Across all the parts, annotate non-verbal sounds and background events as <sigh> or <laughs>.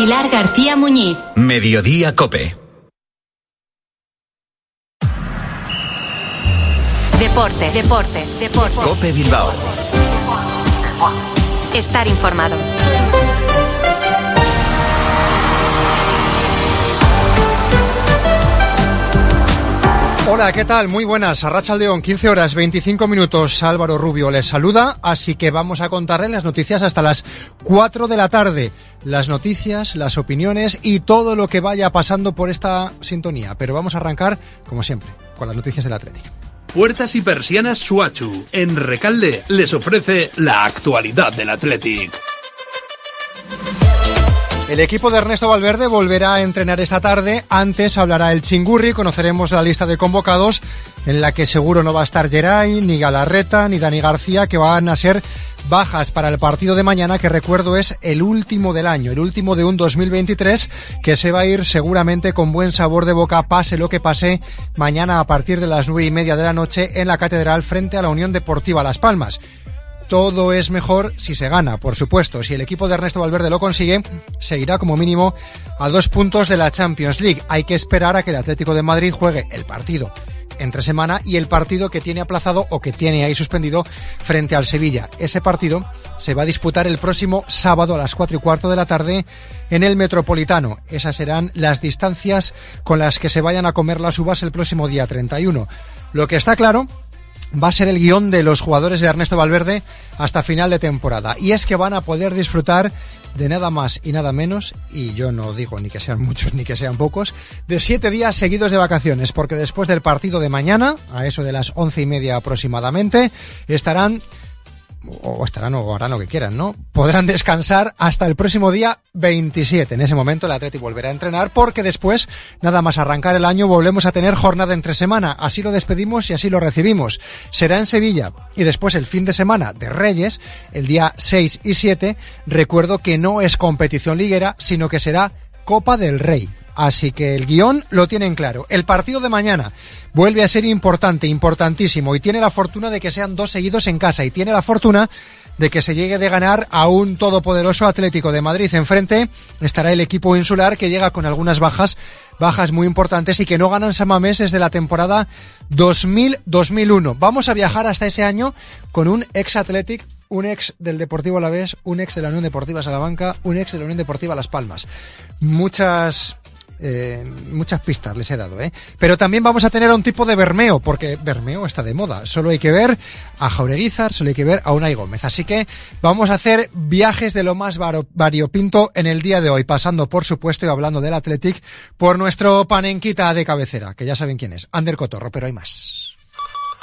Pilar García Muñiz. Mediodía Cope. Deportes, deportes, deportes. Cope Bilbao. Estar informado. Hola, ¿qué tal? Muy buenas. Arracha León, 15 horas 25 minutos. Álvaro Rubio les saluda, así que vamos a contarles las noticias hasta las 4 de la tarde. Las noticias, las opiniones y todo lo que vaya pasando por esta sintonía. Pero vamos a arrancar, como siempre, con las noticias del Atlético. Puertas y persianas Suachu, en Recalde, les ofrece la actualidad del Athletic. El equipo de Ernesto Valverde volverá a entrenar esta tarde. Antes hablará el Chingurri, conoceremos la lista de convocados, en la que seguro no va a estar Geray, ni Galarreta, ni Dani García, que van a ser bajas para el partido de mañana, que recuerdo es el último del año, el último de un 2023, que se va a ir seguramente con buen sabor de boca, pase lo que pase, mañana a partir de las nueve y media de la noche en la Catedral frente a la Unión Deportiva Las Palmas todo es mejor si se gana, por supuesto. Si el equipo de Ernesto Valverde lo consigue, seguirá como mínimo a dos puntos de la Champions League. Hay que esperar a que el Atlético de Madrid juegue el partido entre semana y el partido que tiene aplazado o que tiene ahí suspendido frente al Sevilla. Ese partido se va a disputar el próximo sábado a las cuatro y cuarto de la tarde en el Metropolitano. Esas serán las distancias con las que se vayan a comer las uvas el próximo día 31. Lo que está claro va a ser el guion de los jugadores de Ernesto Valverde hasta final de temporada. Y es que van a poder disfrutar de nada más y nada menos, y yo no digo ni que sean <laughs> muchos ni que sean pocos, de siete días seguidos de vacaciones, porque después del partido de mañana, a eso de las once y media aproximadamente, estarán o estarán o harán lo que quieran, ¿no? Podrán descansar hasta el próximo día 27. En ese momento el Atleti volverá a entrenar porque después, nada más arrancar el año, volvemos a tener jornada entre semana. Así lo despedimos y así lo recibimos. Será en Sevilla y después el fin de semana de Reyes, el día 6 y 7, recuerdo que no es competición liguera, sino que será Copa del Rey. Así que el guion lo tienen claro. El partido de mañana vuelve a ser importante, importantísimo, y tiene la fortuna de que sean dos seguidos en casa, y tiene la fortuna de que se llegue de ganar a un todopoderoso Atlético de Madrid. Enfrente estará el equipo insular que llega con algunas bajas, bajas muy importantes y que no ganan Samamés desde la temporada 2000-2001. Vamos a viajar hasta ese año con un ex Athletic un ex del Deportivo Alavés, un ex de la Unión Deportiva Salamanca, un ex de la Unión Deportiva Las Palmas. Muchas eh, muchas pistas les he dado, ¿eh? Pero también vamos a tener a un tipo de Bermeo, porque Bermeo está de moda. Solo hay que ver a Jaureguizar, solo hay que ver a Unai Gómez. Así que vamos a hacer viajes de lo más variopinto en el día de hoy, pasando, por supuesto, y hablando del Athletic, por nuestro panenquita de cabecera, que ya saben quién es, Ander Cotorro, pero hay más.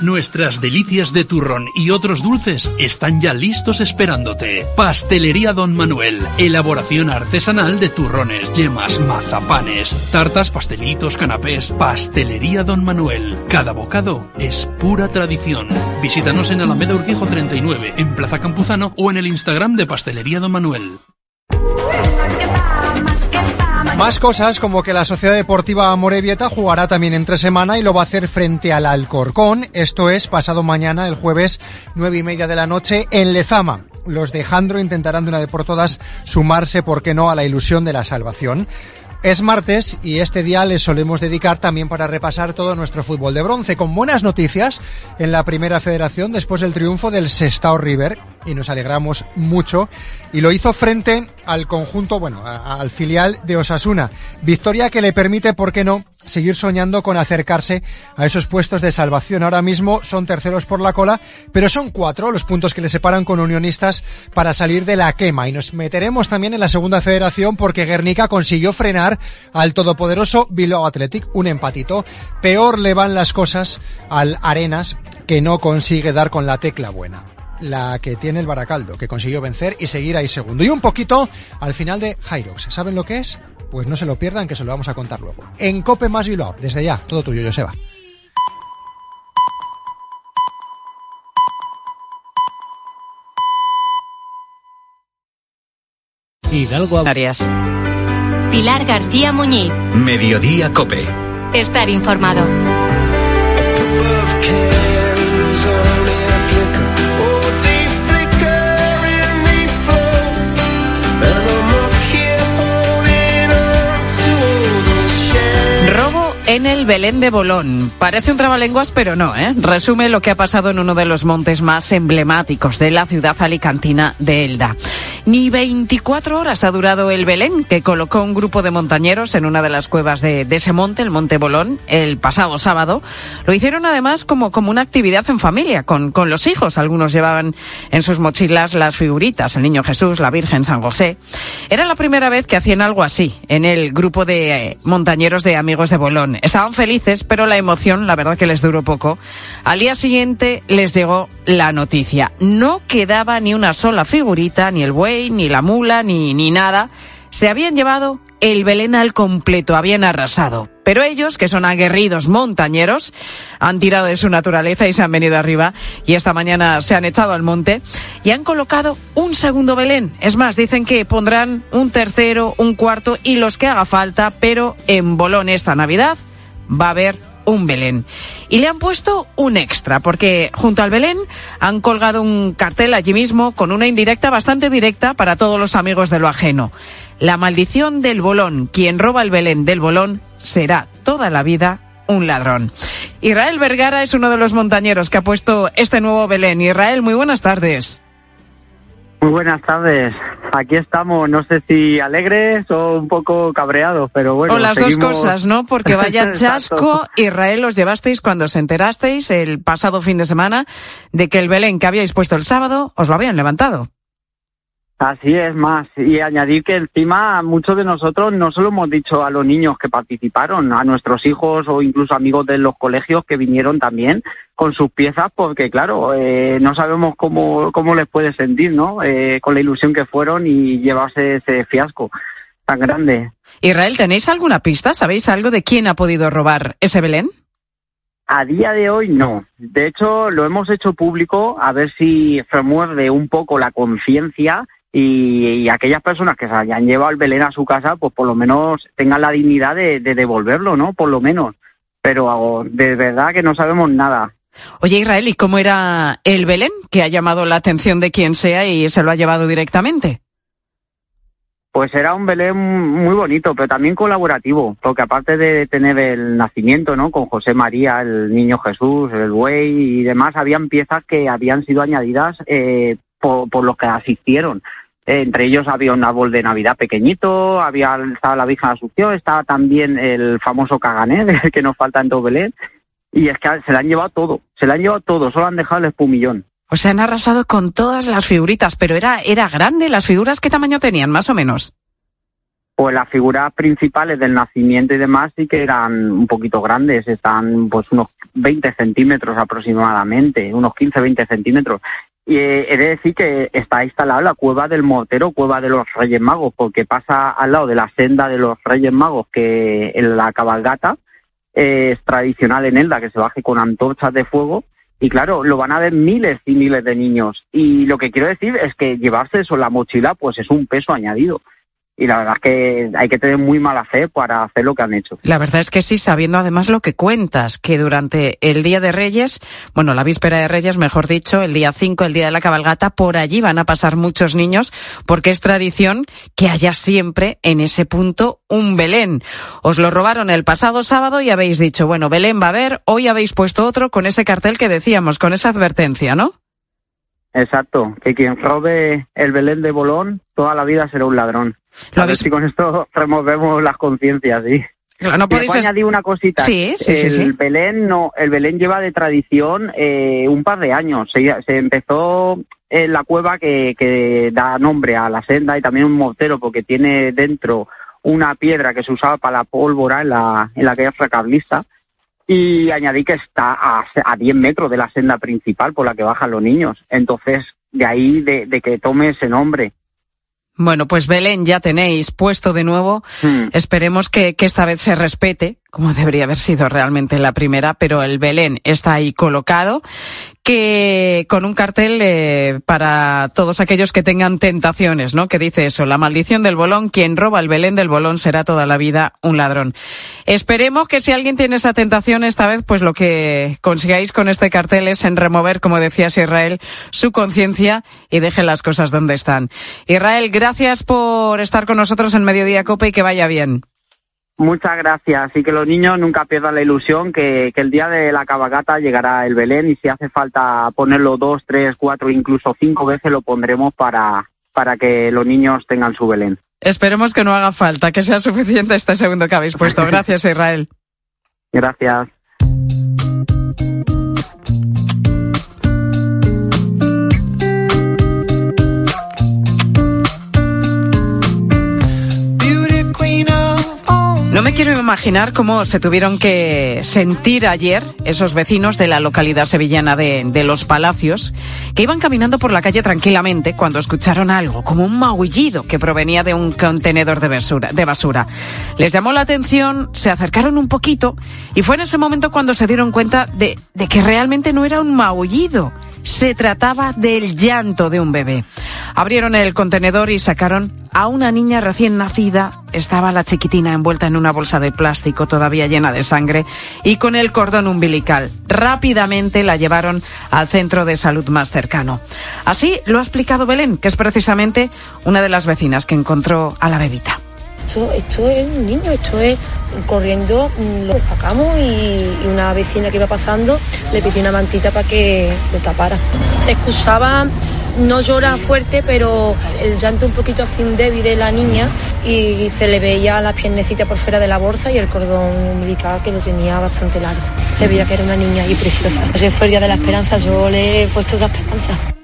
Nuestras delicias de turrón y otros dulces están ya listos esperándote. Pastelería Don Manuel. Elaboración artesanal de turrones, yemas, mazapanes, tartas, pastelitos, canapés. Pastelería Don Manuel. Cada bocado es pura tradición. Visítanos en Alameda Urquijo 39, en Plaza Campuzano o en el Instagram de Pastelería Don Manuel. Más cosas como que la Sociedad Deportiva Morevieta jugará también entre semana y lo va a hacer frente al Alcorcón. Esto es pasado mañana, el jueves, nueve y media de la noche, en Lezama. Los de Jandro intentarán de una vez por todas sumarse, por qué no, a la ilusión de la salvación. Es martes y este día les solemos dedicar también para repasar todo nuestro fútbol de bronce, con buenas noticias en la primera federación después del triunfo del Sestao River, y nos alegramos mucho, y lo hizo frente al conjunto, bueno, al filial de Osasuna. Victoria que le permite, ¿por qué no?, seguir soñando con acercarse a esos puestos de salvación. Ahora mismo son terceros por la cola, pero son cuatro los puntos que le separan con unionistas para salir de la quema. Y nos meteremos también en la segunda federación porque Guernica consiguió frenar al todopoderoso Bilbao Athletic, un empatito. Peor le van las cosas al Arenas, que no consigue dar con la tecla buena la que tiene el Baracaldo, que consiguió vencer y seguir ahí segundo. Y un poquito al final de Hyrox. ¿Saben lo que es? Pues no se lo pierdan, que se lo vamos a contar luego. En Cope más Bilbao, desde ya, todo tuyo, Joseba. Hidalgo Arias. Pilar García Muñiz. Mediodía Cope. Estar informado. En el Belén de Bolón. Parece un trabalenguas, pero no, ¿eh? Resume lo que ha pasado en uno de los montes más emblemáticos de la ciudad alicantina de Elda. Ni 24 horas ha durado el Belén, que colocó un grupo de montañeros en una de las cuevas de, ese monte, el Monte Bolón, el pasado sábado. Lo hicieron además como, como una actividad en familia, con, con los hijos. Algunos llevaban en sus mochilas las figuritas, el Niño Jesús, la Virgen, San José. Era la primera vez que hacían algo así en el grupo de eh, montañeros de amigos de Bolón. Estaban felices, pero la emoción, la verdad que les duró poco. Al día siguiente les llegó la noticia. No quedaba ni una sola figurita, ni el buey, ni la mula, ni, ni nada. Se habían llevado el Belén al completo, habían arrasado. Pero ellos, que son aguerridos montañeros, han tirado de su naturaleza y se han venido arriba y esta mañana se han echado al monte y han colocado un segundo Belén. Es más, dicen que pondrán un tercero, un cuarto y los que haga falta, pero en Bolón esta Navidad va a haber un Belén. Y le han puesto un extra, porque junto al Belén han colgado un cartel allí mismo con una indirecta bastante directa para todos los amigos de lo ajeno. La maldición del bolón. Quien roba el Belén del bolón será toda la vida un ladrón. Israel Vergara es uno de los montañeros que ha puesto este nuevo Belén. Israel, muy buenas tardes. Muy buenas tardes. Aquí estamos, no sé si alegres o un poco cabreados, pero bueno. O las dos cosas, ¿no? Porque <laughs> vaya chasco, Israel, os llevasteis cuando os enterasteis el pasado fin de semana de que el Belén que habíais puesto el sábado os lo habían levantado. Así es, más. Y añadir que encima muchos de nosotros no solo hemos dicho a los niños que participaron, a nuestros hijos o incluso amigos de los colegios que vinieron también con sus piezas, porque claro, eh, no sabemos cómo, cómo les puede sentir, ¿no? Eh, con la ilusión que fueron y llevarse ese fiasco tan grande. Israel, ¿tenéis alguna pista? ¿Sabéis algo de quién ha podido robar ese Belén? A día de hoy no. De hecho, lo hemos hecho público a ver si remuerde un poco la conciencia y, aquellas personas que se hayan llevado el Belén a su casa, pues por lo menos tengan la dignidad de, devolverlo, ¿no? Por lo menos. Pero de verdad que no sabemos nada. Oye, Israel, ¿y cómo era el Belén que ha llamado la atención de quien sea y se lo ha llevado directamente? Pues era un Belén muy bonito, pero también colaborativo, porque aparte de tener el nacimiento, ¿no? Con José María, el Niño Jesús, el buey y demás, habían piezas que habían sido añadidas eh, por, los que asistieron. entre ellos había un árbol de Navidad pequeñito, había estaba la Virgen Asunción, estaba también el famoso Cagané, <laughs> que nos falta en Belén, y es que se le han llevado todo, se le han llevado todo, solo han dejado el espumillón. O sea, han arrasado con todas las figuritas, pero era, era grande, ¿las figuras qué tamaño tenían, más o menos? Pues las figuras principales del nacimiento y demás sí que eran un poquito grandes, están pues unos 20 centímetros aproximadamente, unos 15, 20 centímetros. Y he de decir que está instalada la cueva del Motero, cueva de los Reyes Magos, porque pasa al lado de la senda de los Reyes Magos, que en la cabalgata es tradicional en Elda, que se baje con antorchas de fuego. Y claro, lo van a ver miles y miles de niños. Y lo que quiero decir es que llevarse eso en la mochila, pues es un peso añadido y la verdad es que hay que tener muy mala fe para hacer lo que han hecho. La verdad es que sí, sabiendo además lo que cuentas, que durante el Día de Reyes, bueno, la víspera de Reyes, mejor dicho, el día 5, el Día de la Cabalgata, por allí van a pasar muchos niños, porque es tradición que haya siempre en ese punto un Belén. Os lo robaron el pasado sábado y habéis dicho, bueno, Belén va a haber, hoy habéis puesto otro con ese cartel que decíamos, con esa advertencia, ¿no? Exacto, que quien robe el Belén de Bolón toda la vida será un ladrón. A ver si con esto removemos las conciencias, sí. no podéis añadir una cosita. Sí, sí, el sí, Belén no, el Belén lleva de tradición eh, un par de años. Se, empezó en la cueva que, que, da nombre a la senda y también un mortero porque tiene dentro una piedra que se usaba para la pólvora en la, en la guerra carlista y añadí que está a, a 10 metros de la senda principal por la que bajan los niños. Entonces, de ahí de, de que tome ese nombre. Bueno, pues Belén ya tenéis puesto de nuevo. Hmm. Esperemos que, que, esta vez se respete, como debería haber sido realmente la primera, pero el Belén está ahí colocado que con un cartel eh, para todos aquellos que tengan tentaciones, ¿no? Que dice eso, la maldición del bolón, quien roba el Belén del bolón será toda la vida un ladrón. Esperemos que si alguien tiene esa tentación esta vez, pues lo que consigáis con este cartel es en remover, como decías Israel, su conciencia y dejen las cosas donde están. Israel, gracias por estar con nosotros en Mediodía Copa y que vaya bien. Muchas gracias. Y que los niños nunca pierdan la ilusión que, que, el día de la cabalgata llegará el Belén y si hace falta ponerlo dos, tres, cuatro, incluso cinco veces lo pondremos para, para que los niños tengan su Belén. Esperemos que no haga falta, que sea suficiente este segundo que habéis puesto. <laughs> Gracias, Israel. Gracias. Quiero imaginar cómo se tuvieron que sentir ayer esos vecinos de la localidad sevillana de, de, Los Palacios, que iban caminando por la calle tranquilamente cuando escucharon algo, como un maullido que provenía de un contenedor de basura, de basura. Les llamó la atención, se acercaron un poquito y fue en ese momento cuando se dieron cuenta de, de que realmente no era un maullido, se trataba del llanto de un bebé. Abrieron el contenedor y sacaron a una niña recién nacida. Estaba la chiquitina envuelta en una bolsa de plástico todavía llena de sangre y con el cordón umbilical. Rápidamente la llevaron al centro de salud más cercano. Así lo ha explicado Belén, que es precisamente una de las vecinas que encontró a la bebita. Esto, esto es un niño, esto es corriendo, lo sacamos y, una vecina que iba pasando le pidió una mantita para que lo tapara. Se excusaba, no llora fuerte, pero el llanto un poquito así débil de la niña y se le veía las piernecitas por fuera de la bolsa y el cordón umbilical que lo tenía bastante largo. Se veía que era una niña y preciosa. Ese fue el día de la esperanza, yo le he puesto esa esperanza.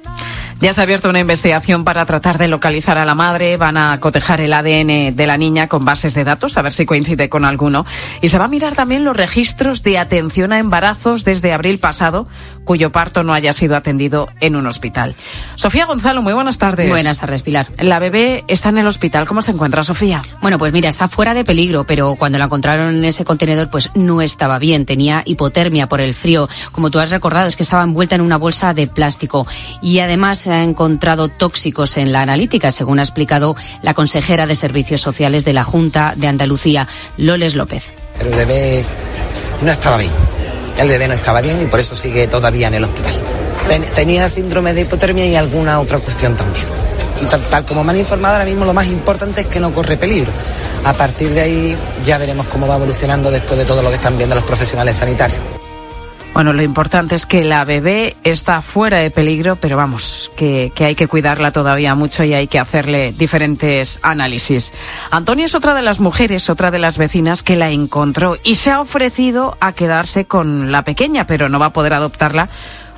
Ya se ha abierto una investigación para tratar de localizar a la madre. Van a cotejar el ADN de la niña con bases de datos, a ver si coincide con alguno. Y se va a mirar también los registros de atención a embarazos desde abril pasado, cuyo parto no haya sido atendido en un hospital. Sofía Gonzalo, muy buenas tardes. Buenas tardes, Pilar. La bebé está en el hospital. ¿Cómo se encuentra, Sofía? Bueno, pues mira, está fuera de peligro, pero cuando la encontraron en ese contenedor, pues no estaba bien. Tenía hipotermia por el frío. Como tú has recordado, es que estaba envuelta en una bolsa de plástico. Y además ha encontrado tóxicos en la analítica, según ha explicado la consejera de Servicios Sociales de la Junta de Andalucía, Loles López. El bebé no estaba bien. El bebé no estaba bien y por eso sigue todavía en el hospital. tenía síndrome de hipotermia y alguna otra cuestión también. Y tal, tal, como me han informado ahora mismo, lo más importante es que no corre peligro. A partir de ahí ya veremos cómo va evolucionando después de todo lo que están viendo los profesionales sanitarios. Bueno, lo importante es que la bebé está fuera de peligro, pero vamos, que, que, hay que cuidarla todavía mucho y hay que hacerle diferentes análisis. Antonia es otra de las mujeres, otra de las vecinas que la encontró y se ha ofrecido a quedarse con la pequeña, pero no va a poder adoptarla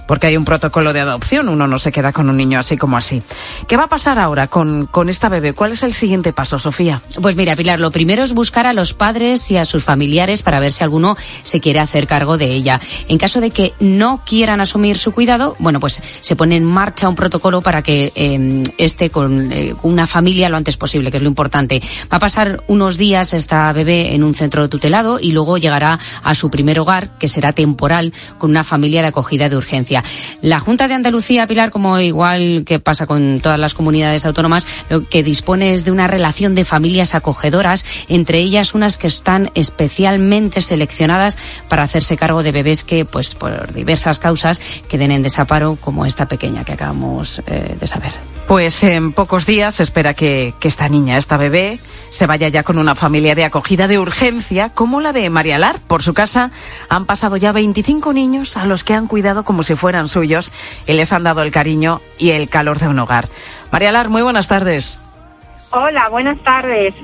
porque hay un protocolo de adopción, uno no se queda con un niño así como así. ¿Qué va a pasar ahora con, con esta bebé? ¿Cuál es el siguiente paso, Sofía? Pues mira, Pilar, lo primero es buscar a los padres y a sus familiares para ver si alguno se quiere hacer cargo de ella. En caso de que no quieran asumir su cuidado, bueno, pues se pone en marcha un protocolo para que eh, esté con eh, una familia lo antes posible, que es lo importante. Va a pasar unos días esta bebé en un centro tutelado y luego llegará a su primer hogar, que será temporal, con una familia de acogida de urgencia. La Junta de Andalucía, Pilar, como igual que pasa con todas las comunidades autónomas, lo que dispone es de una relación de familias acogedoras, entre ellas unas que están especialmente seleccionadas para hacerse cargo de bebés que, pues, por diversas causas, queden en desaparo, como esta pequeña que acabamos eh, de saber. Pues en pocos días se espera que, que, esta niña, esta bebé, se vaya ya con una familia de acogida de urgencia, como la de María Lar. Por su casa han pasado ya 25 niños a los que han cuidado como si fueran suyos y les han dado el cariño y el calor de un hogar. María Lar, muy buenas tardes. Hola, buenas tardes.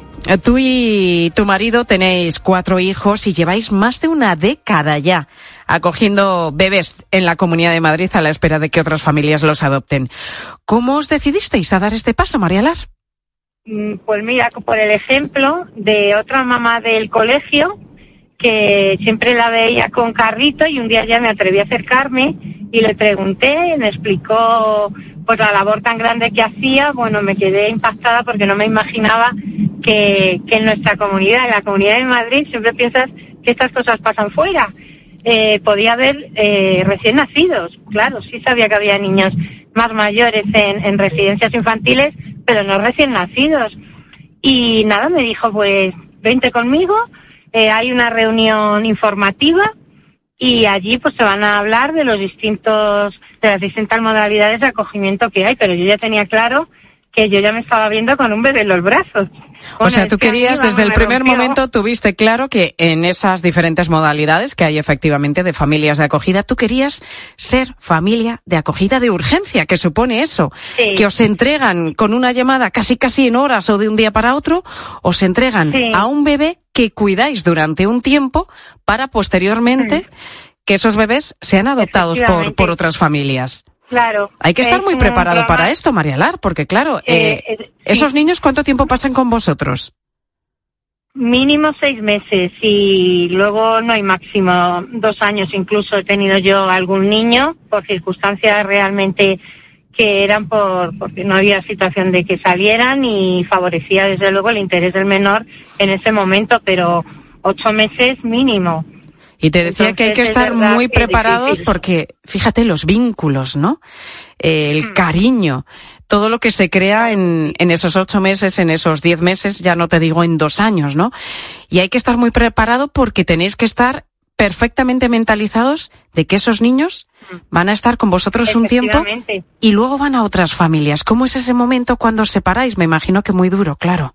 Tú y tu marido tenéis cuatro hijos y lleváis más de una década ya acogiendo bebés en la Comunidad de Madrid a la espera de que otras familias los adopten. ¿Cómo os decidisteis a dar este paso, María Lar? Mm, pues mira, por el ejemplo de otra mamá del colegio que siempre la veía con carrito y un día ya me atreví a acercarme y le pregunté, me explicó pues la labor tan grande que hacía, bueno, me quedé impactada porque no me imaginaba que, que en nuestra comunidad, en la comunidad de Madrid, siempre piensas que estas cosas pasan fuera eh, podía haber eh, recién nacidos. Claro, sí sabía que había niños más mayores en, en residencias infantiles, pero no recién nacidos. Y nada, me dijo, pues, vente conmigo, eh, hay una reunión informativa y allí pues se van a hablar de los distintos, de las distintas modalidades de acogimiento que hay, pero yo ya tenía claro que yo ya me estaba viendo con un bebé en los brazos. o sea, tú querías, desde el primer momento, tuviste claro que en esas diferentes modalidades que hay efectivamente de familias de acogida, tú querías ser familia de acogida de urgencia, que supone eso, que os entregan con una llamada casi casi en horas o de un día para otro, os entregan a un bebé que cuidáis durante un tiempo para posteriormente que esos bebés sean adoptados por, por otras familias. Claro. Hay que estar muy preparado para esto, María Lar, porque claro, eh, eh, esos niños, ¿cuánto tiempo pasan con vosotros? Mínimo seis meses y luego no hay máximo dos años. Incluso he tenido yo algún niño por circunstancias realmente que eran por porque no había situación de que salieran y favorecía desde luego el interés del menor en ese momento, pero ocho meses mínimo. Y te decía que hay que estar muy preparados porque, fíjate, los vínculos, ¿no? el hmm. cariño, todo lo que se crea en, en esos ocho meses, en esos diez meses, ya no te digo en dos años, ¿no? Y hay que estar muy preparado porque tenéis que estar perfectamente mentalizados de que esos niños hmm. van a estar con vosotros un tiempo y luego van a otras familias. ¿Cómo es ese momento cuando os separáis? Me imagino que muy duro, claro.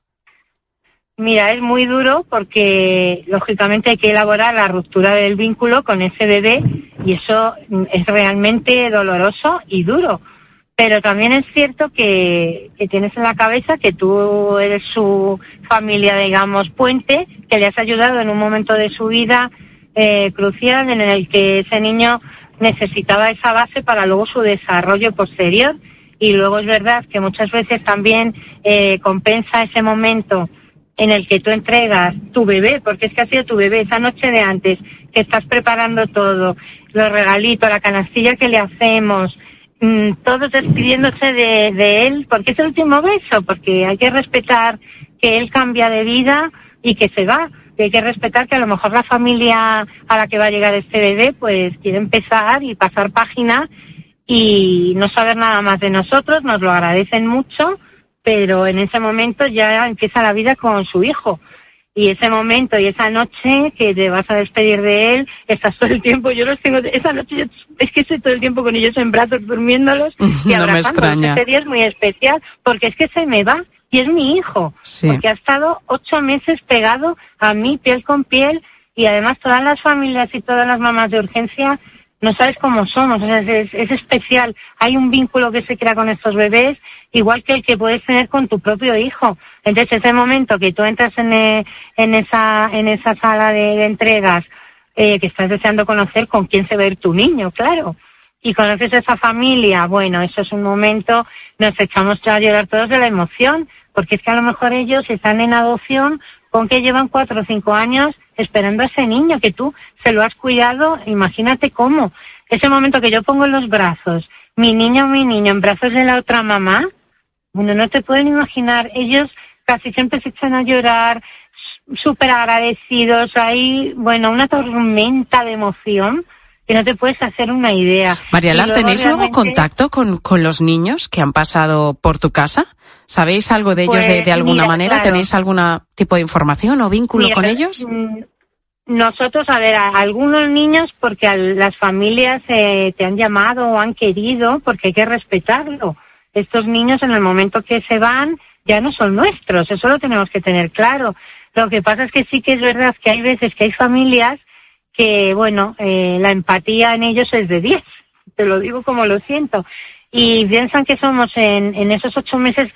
Mira, es muy duro porque lógicamente hay que elaborar la ruptura del vínculo con ese bebé y eso es realmente doloroso y duro. Pero también es cierto que, tienes en la cabeza que tú eres su familia, digamos, puente, que le has ayudado en un momento de su vida eh, crucial en el que ese niño necesitaba esa base para luego su desarrollo posterior. Y luego es verdad que muchas veces también eh, compensa ese momento en el que tú entregas tu bebé, porque es que ha sido tu bebé esa noche de antes, que estás preparando todo, los regalitos, la canastilla que le hacemos, mm, todos despidiéndose de, de él, porque es el último beso, porque hay que respetar que él cambia de vida y que se va. Y hay que respetar que a lo mejor la familia a la que va a llegar este bebé, pues quiere empezar y pasar página y no saber nada más de nosotros, nos lo agradecen mucho pero en ese momento ya empieza la vida con su hijo. Y ese momento y esa noche que te vas a despedir de él, estás todo el tiempo, yo los tengo, esa noche es que estoy todo el tiempo con ellos en brazos durmiéndolos <laughs> y no abrazándolos. Este día es muy especial porque es que se me va y es mi hijo. Porque ha estado ocho meses pegado a mí, piel con piel, y además todas las familias y todas las mamás de urgencia no sabes cómo somos, es, especial. Hay un vínculo que se crea con estos bebés, igual que el que puedes tener con tu propio hijo. Entonces, ese momento que tú entras en, eh, en esa, en esa sala de, entregas, eh, que estás deseando conocer con quién se va a ir tu niño, claro. Y conoces a esa familia, bueno, eso es un momento, nos echamos a llorar todos de la emoción, porque es que a lo mejor ellos están en adopción con que llevan cuatro o cinco años esperando a ese niño que tú se lo has cuidado, imagínate cómo. Ese momento que yo pongo en los brazos, mi niño o mi niño en brazos de la otra mamá, bueno, no te pueden imaginar, ellos casi siempre se echan a llorar, súper agradecidos, hay, bueno, una tormenta de emoción que no te puedes hacer una idea. María Lar, ¿tenéis luego contacto con, con los niños que han pasado por tu casa? ¿Sabéis algo de ellos de, pues, alguna manera? ¿Tenéis algún tipo de información o vínculo con ellos? Mm, nosotros, a ver, a algunos niños, porque las familias eh, te han llamado o han querido, porque hay que respetarlo. Estos niños en el momento que se van ya no son nuestros, eso lo tenemos que tener claro. Lo que pasa es que sí que es verdad que hay veces que hay familias que, bueno, eh, la empatía en ellos es de 10, te lo digo como lo siento, y piensan que somos en, en esos ocho meses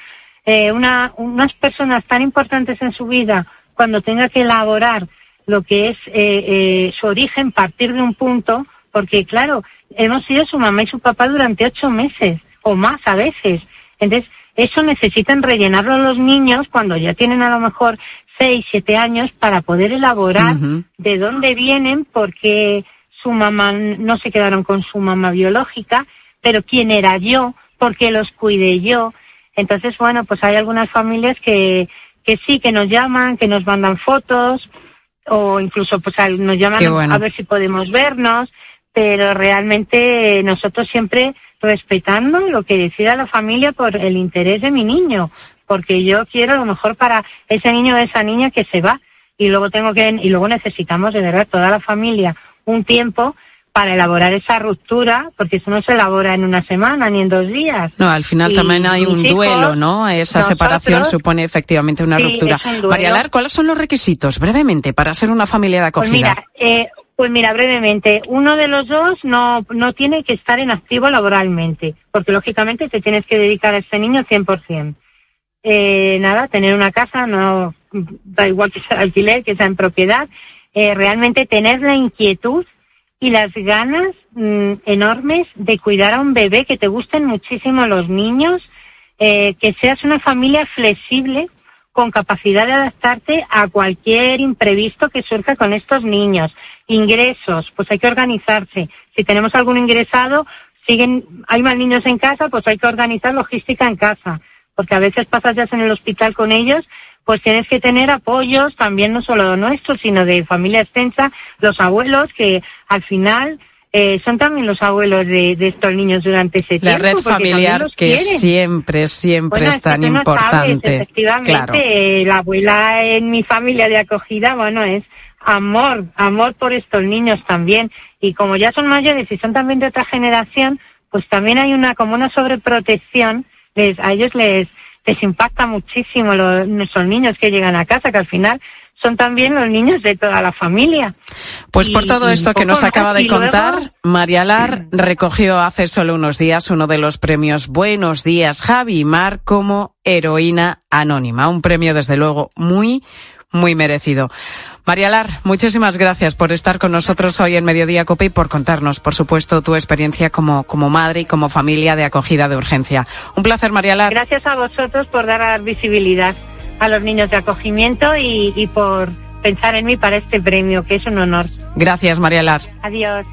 eh, una, unas personas tan importantes en su vida cuando tenga que elaborar lo que es eh, eh, su origen, partir de un punto, porque claro, hemos sido su mamá y su papá durante ocho meses o más a veces. Entonces, eso necesitan rellenarlo los niños cuando ya tienen a lo mejor seis, siete años para poder elaborar de dónde vienen, porque su mamá no se quedaron con su mamá biológica, pero quién era yo, por qué los cuidé yo, entonces, bueno, pues hay algunas familias que, que sí, que nos llaman, que nos mandan fotos o incluso pues nos llaman a ver si podemos vernos, pero realmente nosotros siempre respetando lo que decida la familia por el interés de mi niño, porque yo quiero lo mejor para ese niño o esa niña que se va y luego tengo que y luego necesitamos de verdad toda la familia un tiempo para elaborar esa ruptura, porque eso no se elabora en una semana ni en dos días. No, al final también hay un duelo, ¿no? Esa separación supone efectivamente una ruptura. María Lar, ¿cuáles son los requisitos, brevemente, para ser una familia de pues acogida? Pues mira, eh, pues mira, brevemente, uno de los dos no, no tiene que estar en activo laboralmente, porque lógicamente te tienes que dedicar a ese niño 100%. Eh, nada, tener una casa, no da igual que sea alquiler, que sea en propiedad, eh, realmente tener la inquietud y las ganas mm, enormes de cuidar a un bebé, que te gusten muchísimo los niños, eh, que seas una familia flexible con capacidad de adaptarte a cualquier imprevisto que surja con estos niños. Ingresos, pues hay que organizarse. Si tenemos algún ingresado, siguen, hay más niños en casa, pues hay que organizar logística en casa. Porque a veces pasas ya en el hospital con ellos pues tienes que tener apoyos también no solo nuestros, sino de familia extensa, los abuelos que al final eh, son también los abuelos de, estos niños durante ese tiempo. La red familiar que siempre, siempre es tan importante. efectivamente, la abuela en mi familia de acogida, bueno, es amor, amor por estos niños también. Y como ya son mayores y son también de otra generación, pues también hay una como una sobreprotección, les, a ellos les, les impacta muchísimo los, nuestros niños que llegan a casa, que al final son también los niños de toda la familia. Pues por todo esto que nos acaba de contar, María Lar recogió hace solo unos días uno de los premios Buenos Días Javi y Mar como heroína anónima. Un premio, desde luego, muy, muy merecido. María Lar, muchísimas gracias por estar con nosotros hoy en Mediodía Cope y por contarnos, por supuesto, tu experiencia como, como madre y como familia de acogida de urgencia. Un placer, María Lar. Gracias a vosotros por dar visibilidad a los niños de acogimiento y, y por pensar en mí para este premio, que es un honor. Gracias, María Lar. Adiós.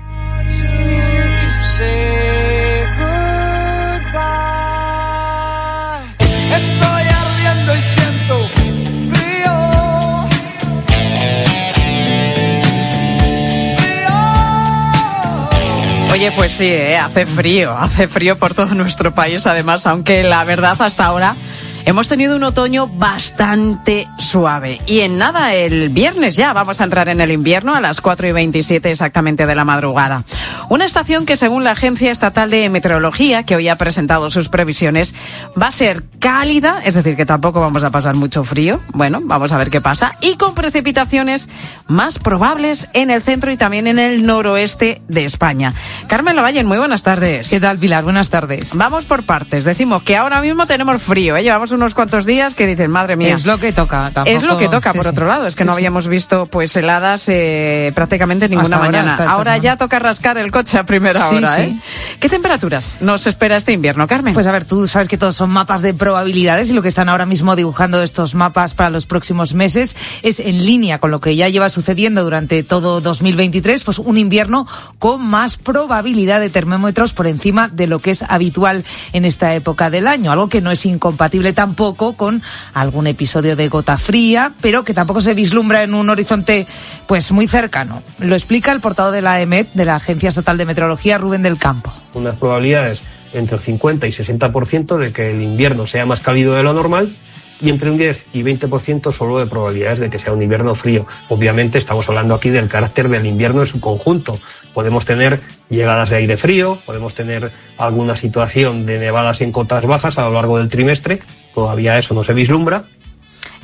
Oye, pues sí, ¿eh? hace frío, hace frío por todo nuestro país, además, aunque la verdad hasta ahora Hemos tenido un otoño bastante suave y en nada el viernes ya vamos a entrar en el invierno a las 4 y 27 exactamente de la madrugada. Una estación que según la Agencia Estatal de Meteorología, que hoy ha presentado sus previsiones, va a ser cálida, es decir, que tampoco vamos a pasar mucho frío. Bueno, vamos a ver qué pasa. Y con precipitaciones más probables en el centro y también en el noroeste de España. Carmen Lavalle, muy buenas tardes. ¿Qué tal, Pilar? Buenas tardes. Vamos por partes. Decimos que ahora mismo tenemos frío, ¿eh? llevamos unos cuantos días que dicen, madre mía. Es lo que toca. Es lo que toca, por otro lado. Es que no habíamos visto pues heladas eh, prácticamente ninguna mañana. Ahora, ya toca rascar el coche a primera hora. ¿eh? ¿Qué temperaturas nos espera este invierno, Carmen? Pues a ver, tú sabes que todos son mapas de probabilidades y lo que están ahora mismo dibujando estos mapas para los próximos meses es en línea con lo que ya lleva sucediendo durante todo 2023, pues un invierno con más probabilidad de termómetros por encima de lo que es habitual en esta época del año, algo que no es incompatible tampoco poco con algún episodio de gota fría, pero que tampoco se vislumbra en un horizonte pues muy cercano. Lo explica el portavoz de la EMET, de la Agencia Estatal de Meteorología, Rubén del Campo. Unas probabilidades entre el 50 y 60% de que el invierno sea más cálido de lo normal y entre un 10 y 20% solo de probabilidades de que sea un invierno frío. Obviamente estamos hablando aquí del carácter del invierno en su conjunto. Podemos tener llegadas de aire frío, podemos tener alguna situación de nevadas en cotas bajas a lo largo del trimestre, todavía eso no se vislumbra.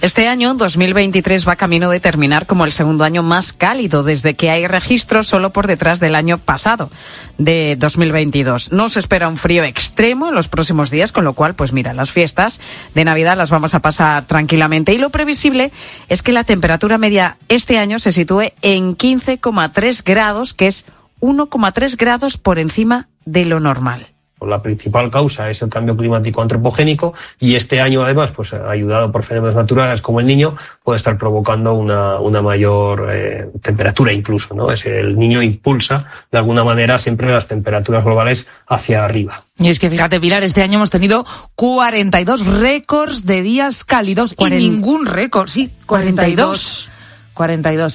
Este año, 2023, va camino de terminar como el segundo año más cálido desde que hay registros solo por detrás del año pasado, de 2022. No se espera un frío extremo en los próximos días, con lo cual, pues mira, las fiestas de Navidad las vamos a pasar tranquilamente. Y lo previsible es que la temperatura media este año se sitúe en 15,3 grados, que es 1,3 grados por encima de lo normal la principal causa es el cambio climático antropogénico y este año además, pues ayudado por fenómenos naturales como el niño, puede estar provocando una, una mayor eh, temperatura incluso, ¿no? Es el niño impulsa de alguna manera siempre las temperaturas globales hacia arriba. Y es que fíjate, Pilar, este año hemos tenido 42 récords de días cálidos y ningún récord, sí, 42. 42,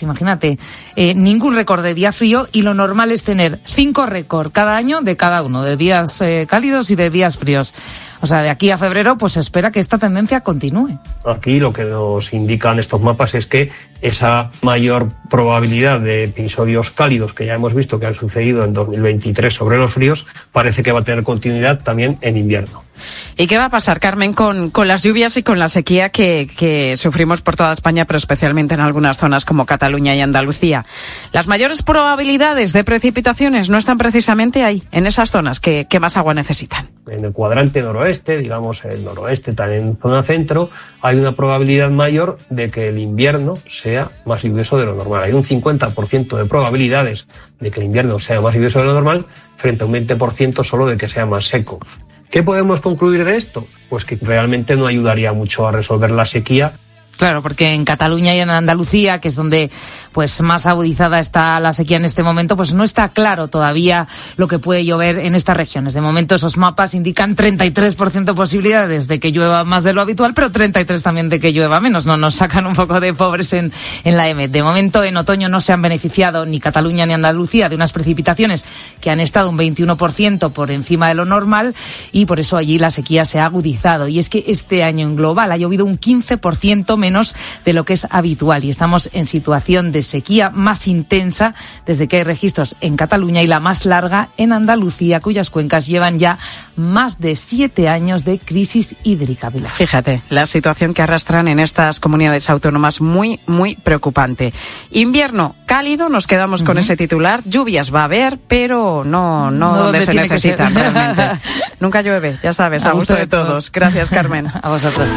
imagínate. Eh, ningún récord de día frío y lo normal es tener cinco récords cada año de cada uno, de días eh, cálidos y de días fríos. O sea, de aquí a febrero, pues se espera que esta tendencia continúe. Aquí lo que nos indican estos mapas es que esa mayor probabilidad de episodios cálidos que ya hemos visto que han sucedido en 2023 sobre los fríos parece que va a tener continuidad también en invierno. ¿Y qué va a pasar, Carmen, con, con las lluvias y con la sequía que, que, sufrimos por toda España, pero especialmente en algunas zonas como Cataluña y Andalucía? Las mayores probabilidades de precipitaciones no están precisamente ahí, en esas zonas que, que más agua necesitan. En el cuadrante noroeste, digamos el noroeste, también zona centro, hay una probabilidad mayor de que el invierno sea más lluvioso de lo normal. Hay un 50% de probabilidades de que el invierno sea más lluvioso de lo normal frente a un 20% solo de que sea más seco. ¿Qué podemos concluir de esto? Pues que realmente no ayudaría mucho a resolver la sequía Claro, porque en Cataluña y en Andalucía, que es donde pues más agudizada está la sequía en este momento, pues no está claro todavía lo que puede llover en estas regiones. De momento esos mapas indican 33% posibilidades de que llueva más de lo habitual, pero 33 también de que llueva menos. No nos sacan un poco de pobres en, en la EMET. De momento en otoño no se han beneficiado ni Cataluña ni Andalucía de unas precipitaciones que han estado un 21% por encima de lo normal y por eso allí la sequía se ha agudizado. Y es que este año en global ha llovido un 15% menos menos de lo que es habitual y estamos en situación de sequía más intensa desde que hay registros en Cataluña y la más larga en Andalucía, cuyas cuencas llevan ya más de siete años de crisis hídrica. Fíjate, la situación que arrastran en estas comunidades autónomas muy, muy preocupante. Invierno cálido, nos quedamos con uh -huh. ese titular. Lluvias va a haber, pero no, no, no donde se necesitan realmente. <laughs> Nunca llueve, ya sabes, a, a gusto de todos. todos. Gracias, Carmen. <laughs> a vosotros.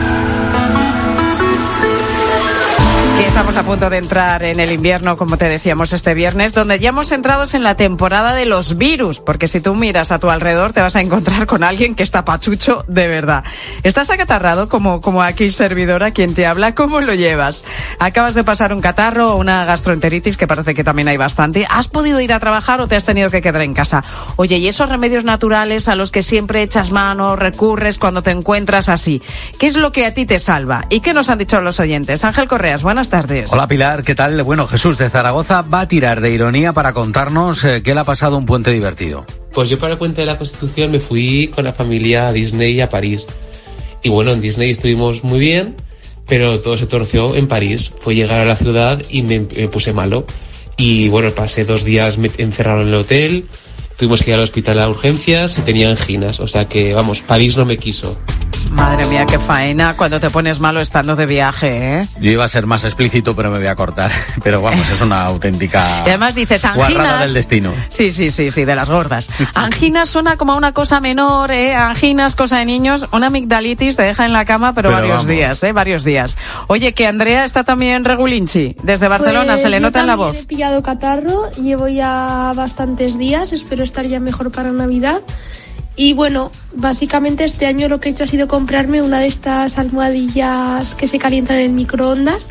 Estamos a punto de entrar en el invierno, como te decíamos este viernes, donde ya hemos entrado en la temporada de los virus, porque si tú miras a tu alrededor te vas a encontrar con alguien que está pachucho de verdad. ¿Estás acatarrado como, como aquí servidora quien te habla? ¿Cómo lo llevas? ¿Acabas de pasar un catarro o una gastroenteritis, que parece que también hay bastante? ¿Has podido ir a trabajar o te has tenido que quedar en casa? Oye, ¿y esos remedios naturales a los que siempre echas mano, recurres cuando te encuentras así? ¿Qué es lo que a ti te salva? ¿Y qué nos han dicho los oyentes? Ángel Correas, buenas tardes. Hola Pilar, ¿qué tal? Bueno, Jesús de Zaragoza va a tirar de ironía para contarnos eh, qué le ha pasado un puente divertido. Pues yo para el puente de la Constitución me fui con la familia a Disney a París. Y bueno, en Disney estuvimos muy bien, pero todo se torció en París. Fue llegar a la ciudad y me, me puse malo. Y bueno, pasé dos días me encerraron en el hotel, tuvimos que ir al hospital a urgencias y tenía anginas. O sea que, vamos, París no me quiso. Madre mía, qué faena cuando te pones malo estando de viaje, ¿eh? Yo iba a ser más explícito, pero me voy a cortar. <laughs> Pero vamos, es una auténtica. Y además dices anginas. del destino. Sí, sí, sí, sí, de las gordas. <laughs> Anginas suena como a una cosa menor, ¿eh? Anginas, cosa de niños. Una amigdalitis te deja en la cama, pero, pero varios vamos. días, ¿eh? Varios días. Oye, que Andrea está también regulinchi. Desde Barcelona, pues se le nota en la voz. He pillado catarro, llevo ya bastantes días, espero estar ya mejor para Navidad. Y bueno, básicamente este año lo que he hecho ha sido comprarme una de estas almohadillas que se calientan en microondas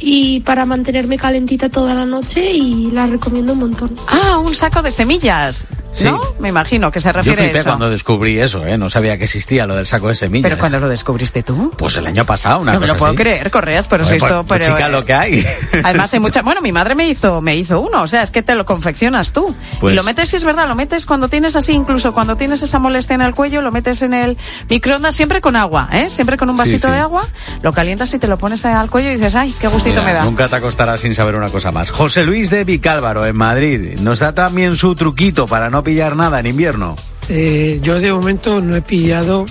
y para mantenerme calentita toda la noche y la recomiendo un montón. Ah, un saco de semillas. ¿No? Me imagino que se refiere Yo flipé a eso. cuando descubrí eso, ¿eh? No sabía que existía lo del saco de semillas. ¿Pero cuando lo descubriste tú? Pues el año pasado, una no me cosa lo puedo así. creer, Correas, pero si Joder, esto... pues, pero, chica, lo que hay. <laughs> Además hay mucha... Bueno, mi madre me hizo, me hizo uno, o sea, es que te lo confeccionas tú. Pues- Y lo metes, si es verdad, lo metes cuando tienes así, incluso cuando tienes esa molestia en el cuello, lo metes en el microondas siempre con agua, ¿eh? Siempre con un Sí, vasito sí. de agua, lo calientas y te lo pones al cuello y dices, ay, qué gustito Mira, me da. Nunca te acostarás sin saber una cosa más. José Luis de Vicálvaro, en Madrid, nos da también su truquito para no pillar nada en invierno. Eh, yo de momento no he pillado